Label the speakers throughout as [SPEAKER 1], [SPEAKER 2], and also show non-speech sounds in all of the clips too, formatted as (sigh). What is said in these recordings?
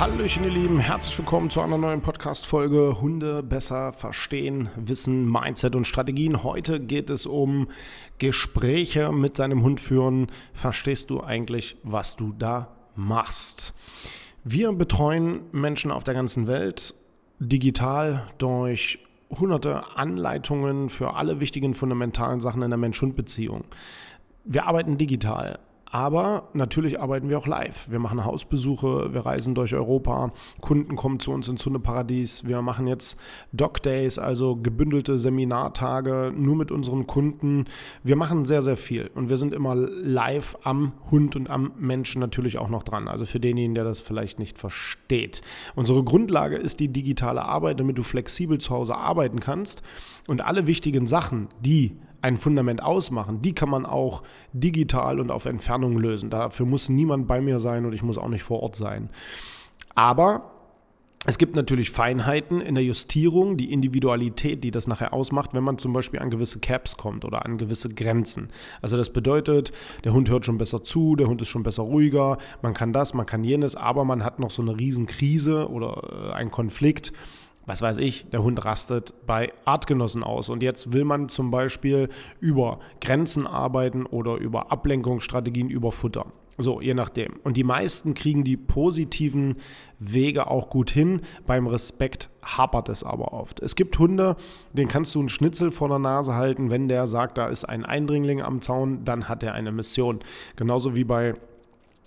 [SPEAKER 1] Hallöchen, ihr Lieben, herzlich willkommen zu einer neuen Podcast-Folge Hunde besser verstehen, Wissen, Mindset und Strategien. Heute geht es um Gespräche mit seinem Hund führen. Verstehst du eigentlich, was du da machst? Wir betreuen Menschen auf der ganzen Welt digital durch hunderte Anleitungen für alle wichtigen fundamentalen Sachen in der Mensch-Hund-Beziehung. Wir arbeiten digital. Aber natürlich arbeiten wir auch live. Wir machen Hausbesuche, wir reisen durch Europa, Kunden kommen zu uns ins Hundeparadies. Wir machen jetzt Dog Days, also gebündelte Seminartage nur mit unseren Kunden. Wir machen sehr, sehr viel und wir sind immer live am Hund und am Menschen natürlich auch noch dran. Also für denjenigen, der das vielleicht nicht versteht. Unsere Grundlage ist die digitale Arbeit, damit du flexibel zu Hause arbeiten kannst und alle wichtigen Sachen, die ein Fundament ausmachen, die kann man auch digital und auf Entfernung lösen. Dafür muss niemand bei mir sein und ich muss auch nicht vor Ort sein. Aber es gibt natürlich Feinheiten in der Justierung, die Individualität, die das nachher ausmacht, wenn man zum Beispiel an gewisse Caps kommt oder an gewisse Grenzen. Also das bedeutet, der Hund hört schon besser zu, der Hund ist schon besser ruhiger, man kann das, man kann jenes, aber man hat noch so eine Riesenkrise oder äh, einen Konflikt was weiß ich, der Hund rastet bei Artgenossen aus. Und jetzt will man zum Beispiel über Grenzen arbeiten oder über Ablenkungsstrategien über Futter. So, je nachdem. Und die meisten kriegen die positiven Wege auch gut hin. Beim Respekt hapert es aber oft. Es gibt Hunde, den kannst du einen Schnitzel vor der Nase halten. Wenn der sagt, da ist ein Eindringling am Zaun, dann hat er eine Mission. Genauso wie bei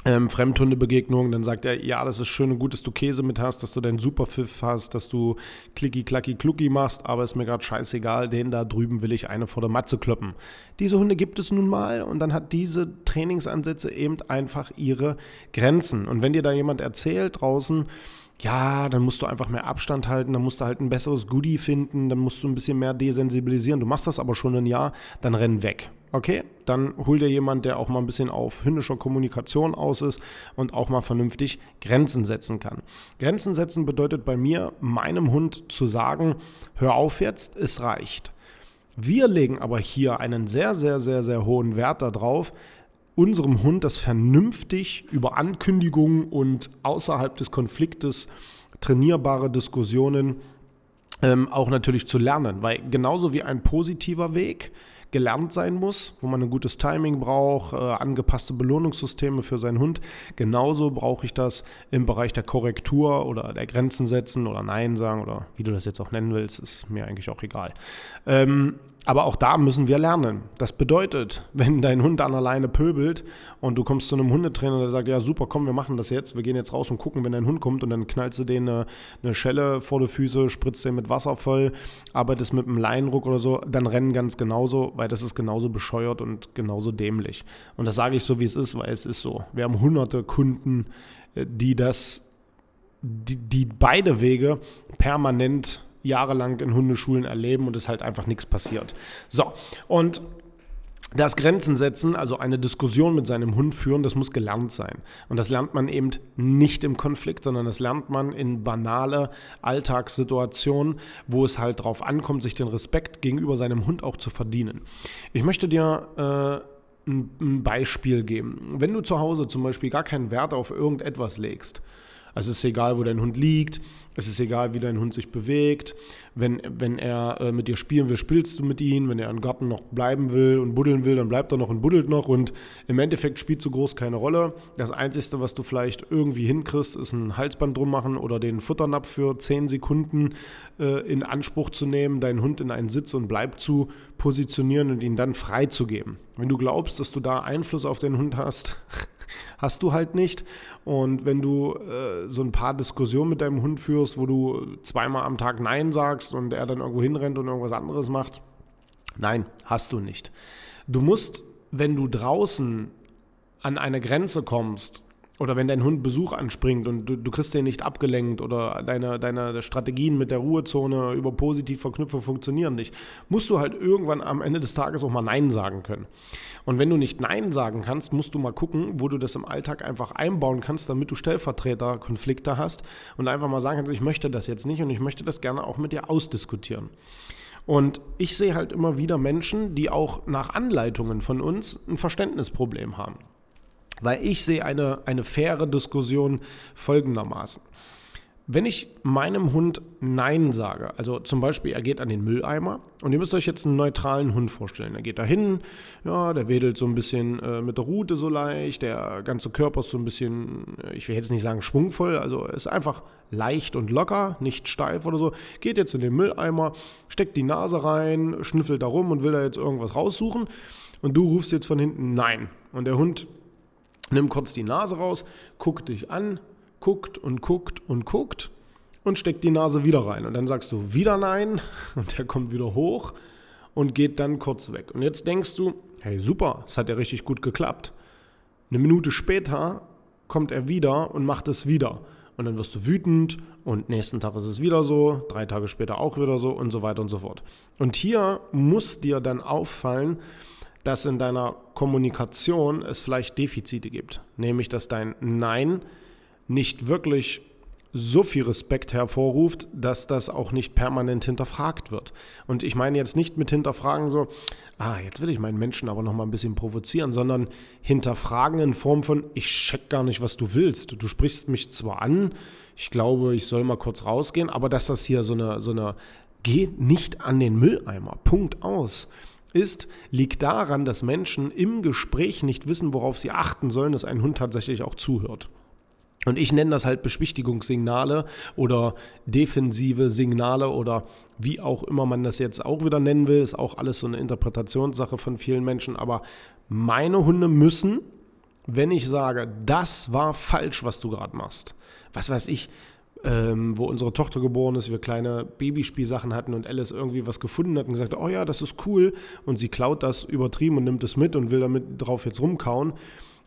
[SPEAKER 1] ähm, Fremdhundebegegnungen, dann sagt er, ja, das ist schön und gut, dass du Käse mit hast, dass du deinen Superpfiff hast, dass du klicki klacki klucki machst, aber ist mir gerade scheißegal, den da drüben will ich eine vor der Matze kloppen. Diese Hunde gibt es nun mal und dann hat diese Trainingsansätze eben einfach ihre Grenzen. Und wenn dir da jemand erzählt draußen, ja, dann musst du einfach mehr Abstand halten, dann musst du halt ein besseres Goodie finden, dann musst du ein bisschen mehr desensibilisieren. Du machst das aber schon ein Jahr, dann renn weg. Okay, dann hol dir jemand, der auch mal ein bisschen auf hündischer Kommunikation aus ist und auch mal vernünftig Grenzen setzen kann. Grenzen setzen bedeutet bei mir, meinem Hund zu sagen, hör auf jetzt, es reicht. Wir legen aber hier einen sehr, sehr, sehr, sehr hohen Wert darauf, unserem Hund das vernünftig über Ankündigungen und außerhalb des Konfliktes trainierbare Diskussionen ähm, auch natürlich zu lernen. Weil genauso wie ein positiver Weg, gelernt sein muss, wo man ein gutes Timing braucht, äh, angepasste Belohnungssysteme für seinen Hund. Genauso brauche ich das im Bereich der Korrektur oder der Grenzen setzen oder Nein sagen oder wie du das jetzt auch nennen willst, ist mir eigentlich auch egal. Ähm, aber auch da müssen wir lernen. Das bedeutet, (laughs) wenn dein Hund an alleine pöbelt und du kommst zu einem Hundetrainer, der sagt, ja super, komm, wir machen das jetzt, wir gehen jetzt raus und gucken, wenn dein Hund kommt und dann knallst du den eine, eine Schelle vor die Füße, spritzt den mit Wasser voll, arbeitest mit einem Leinruck oder so, dann rennen ganz genauso, weil das ist genauso bescheuert und genauso dämlich. Und das sage ich so, wie es ist, weil es ist so. Wir haben hunderte Kunden, äh, die das, die, die beide Wege permanent jahrelang in Hundeschulen erleben und es halt einfach nichts passiert. So, und das Grenzen setzen, also eine Diskussion mit seinem Hund führen, das muss gelernt sein. Und das lernt man eben nicht im Konflikt, sondern das lernt man in banale Alltagssituationen, wo es halt darauf ankommt, sich den Respekt gegenüber seinem Hund auch zu verdienen. Ich möchte dir äh, ein Beispiel geben. Wenn du zu Hause zum Beispiel gar keinen Wert auf irgendetwas legst, also es ist egal, wo dein Hund liegt, es ist egal, wie dein Hund sich bewegt. Wenn, wenn er äh, mit dir spielen will, spielst du mit ihm. Wenn er im Garten noch bleiben will und buddeln will, dann bleibt er noch und buddelt noch. Und im Endeffekt spielt so groß keine Rolle. Das Einzige, was du vielleicht irgendwie hinkriegst, ist ein Halsband drum machen oder den Futternapf für 10 Sekunden äh, in Anspruch zu nehmen, deinen Hund in einen Sitz und Bleib zu positionieren und ihn dann freizugeben. Wenn du glaubst, dass du da Einfluss auf den Hund hast, (laughs) hast du halt nicht. Und wenn du äh, so ein paar Diskussionen mit deinem Hund führst, wo du zweimal am Tag Nein sagst und er dann irgendwo hinrennt und irgendwas anderes macht, nein, hast du nicht. Du musst, wenn du draußen an eine Grenze kommst oder wenn dein Hund Besuch anspringt und du, du kriegst den nicht abgelenkt oder deine, deine Strategien mit der Ruhezone über positiv Verknüpfung funktionieren nicht, musst du halt irgendwann am Ende des Tages auch mal Nein sagen können. Und wenn du nicht Nein sagen kannst, musst du mal gucken, wo du das im Alltag einfach einbauen kannst, damit du Stellvertreterkonflikte hast und einfach mal sagen kannst, ich möchte das jetzt nicht und ich möchte das gerne auch mit dir ausdiskutieren. Und ich sehe halt immer wieder Menschen, die auch nach Anleitungen von uns ein Verständnisproblem haben. Weil ich sehe eine, eine faire Diskussion folgendermaßen. Wenn ich meinem Hund Nein sage, also zum Beispiel er geht an den Mülleimer und ihr müsst euch jetzt einen neutralen Hund vorstellen. Er geht da hin, ja, der wedelt so ein bisschen äh, mit der Rute so leicht, der ganze Körper ist so ein bisschen, äh, ich will jetzt nicht sagen schwungvoll, also ist einfach leicht und locker, nicht steif oder so. Geht jetzt in den Mülleimer, steckt die Nase rein, schnüffelt da rum und will da jetzt irgendwas raussuchen und du rufst jetzt von hinten Nein. Und der Hund Nimm kurz die Nase raus, guckt dich an, guckt und guckt und guckt und steckt die Nase wieder rein. Und dann sagst du wieder nein (laughs) und der kommt wieder hoch und geht dann kurz weg. Und jetzt denkst du, hey super, es hat ja richtig gut geklappt. Eine Minute später kommt er wieder und macht es wieder. Und dann wirst du wütend und nächsten Tag ist es wieder so, drei Tage später auch wieder so und so weiter und so fort. Und hier muss dir dann auffallen, dass in deiner Kommunikation es vielleicht Defizite gibt. Nämlich, dass dein Nein nicht wirklich so viel Respekt hervorruft, dass das auch nicht permanent hinterfragt wird. Und ich meine jetzt nicht mit hinterfragen so, ah, jetzt will ich meinen Menschen aber noch mal ein bisschen provozieren, sondern hinterfragen in Form von, ich check gar nicht, was du willst. Du sprichst mich zwar an, ich glaube, ich soll mal kurz rausgehen, aber dass das hier so eine, so eine, geh nicht an den Mülleimer, Punkt aus ist, liegt daran, dass Menschen im Gespräch nicht wissen, worauf sie achten sollen, dass ein Hund tatsächlich auch zuhört. Und ich nenne das halt Beschwichtigungssignale oder defensive Signale oder wie auch immer man das jetzt auch wieder nennen will, ist auch alles so eine Interpretationssache von vielen Menschen. Aber meine Hunde müssen, wenn ich sage, das war falsch, was du gerade machst, was weiß ich, ähm, wo unsere Tochter geboren ist, wir kleine Babyspielsachen hatten und Alice irgendwie was gefunden hat und gesagt, oh ja, das ist cool. Und sie klaut das übertrieben und nimmt es mit und will damit drauf jetzt rumkauen.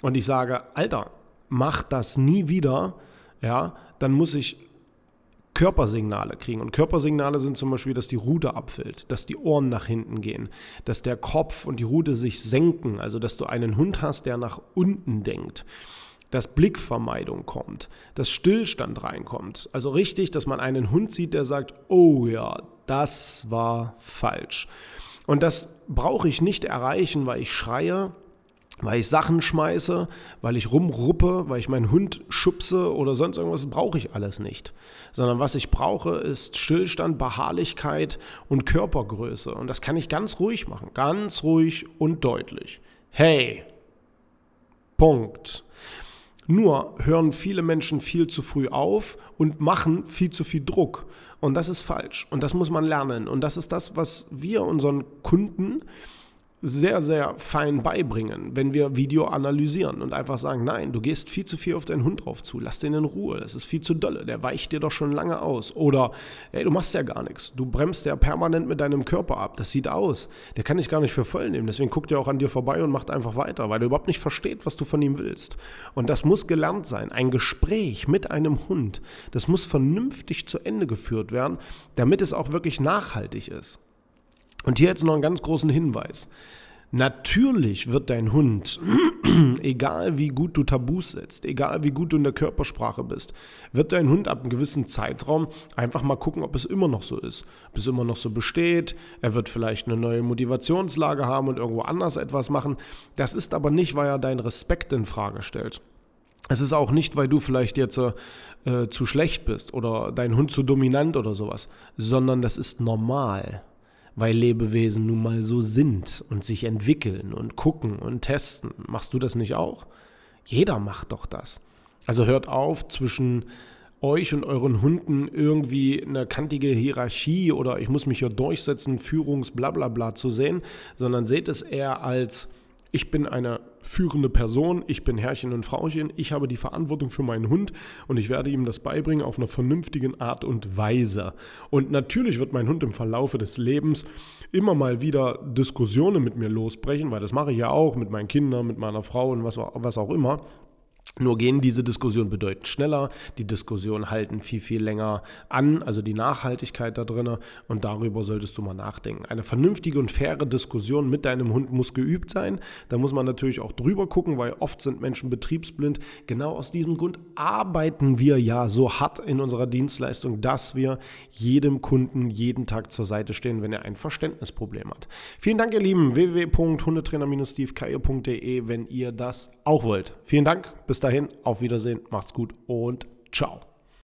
[SPEAKER 1] Und ich sage, Alter, mach das nie wieder, ja, dann muss ich Körpersignale kriegen. Und Körpersignale sind zum Beispiel, dass die Rute abfällt, dass die Ohren nach hinten gehen, dass der Kopf und die Rute sich senken, also dass du einen Hund hast, der nach unten denkt dass Blickvermeidung kommt, dass Stillstand reinkommt. Also richtig, dass man einen Hund sieht, der sagt, oh ja, das war falsch. Und das brauche ich nicht erreichen, weil ich schreie, weil ich Sachen schmeiße, weil ich rumruppe, weil ich meinen Hund schubse oder sonst irgendwas, brauche ich alles nicht. Sondern was ich brauche, ist Stillstand, Beharrlichkeit und Körpergröße. Und das kann ich ganz ruhig machen, ganz ruhig und deutlich. Hey, Punkt. Nur hören viele Menschen viel zu früh auf und machen viel zu viel Druck. Und das ist falsch. Und das muss man lernen. Und das ist das, was wir unseren Kunden sehr, sehr fein beibringen, wenn wir Video analysieren und einfach sagen, nein, du gehst viel zu viel auf deinen Hund drauf zu, lass den in Ruhe, das ist viel zu dolle, der weicht dir doch schon lange aus. Oder, ey, du machst ja gar nichts, du bremst ja permanent mit deinem Körper ab, das sieht aus, der kann dich gar nicht für voll nehmen, deswegen guckt er auch an dir vorbei und macht einfach weiter, weil er überhaupt nicht versteht, was du von ihm willst. Und das muss gelernt sein, ein Gespräch mit einem Hund, das muss vernünftig zu Ende geführt werden, damit es auch wirklich nachhaltig ist. Und hier jetzt noch einen ganz großen Hinweis. Natürlich wird dein Hund, (clears throat) egal wie gut du Tabus setzt, egal wie gut du in der Körpersprache bist, wird dein Hund ab einem gewissen Zeitraum einfach mal gucken, ob es immer noch so ist, ob es immer noch so besteht. Er wird vielleicht eine neue Motivationslage haben und irgendwo anders etwas machen. Das ist aber nicht, weil er deinen Respekt in Frage stellt. Es ist auch nicht, weil du vielleicht jetzt äh, zu schlecht bist oder dein Hund zu dominant oder sowas, sondern das ist normal weil Lebewesen nun mal so sind und sich entwickeln und gucken und testen. Machst du das nicht auch? Jeder macht doch das. Also hört auf, zwischen euch und euren Hunden irgendwie eine kantige Hierarchie oder ich muss mich hier durchsetzen, Führungsblablabla zu sehen, sondern seht es eher als ich bin eine führende Person, ich bin Herrchen und Frauchen, ich habe die Verantwortung für meinen Hund und ich werde ihm das beibringen auf einer vernünftigen Art und Weise. Und natürlich wird mein Hund im Verlaufe des Lebens immer mal wieder Diskussionen mit mir losbrechen, weil das mache ich ja auch mit meinen Kindern, mit meiner Frau und was, was auch immer. Nur gehen diese Diskussionen bedeutend schneller, die Diskussionen halten viel, viel länger an, also die Nachhaltigkeit da drin und darüber solltest du mal nachdenken. Eine vernünftige und faire Diskussion mit deinem Hund muss geübt sein. Da muss man natürlich auch drüber gucken, weil oft sind Menschen betriebsblind. Genau aus diesem Grund arbeiten wir ja so hart in unserer Dienstleistung, dass wir jedem Kunden jeden Tag zur Seite stehen, wenn er ein Verständnisproblem hat. Vielen Dank, ihr Lieben. www.hundetrainer-stevekeier.de, wenn ihr das auch wollt. Vielen Dank. Bis dahin, auf Wiedersehen, macht's gut und ciao.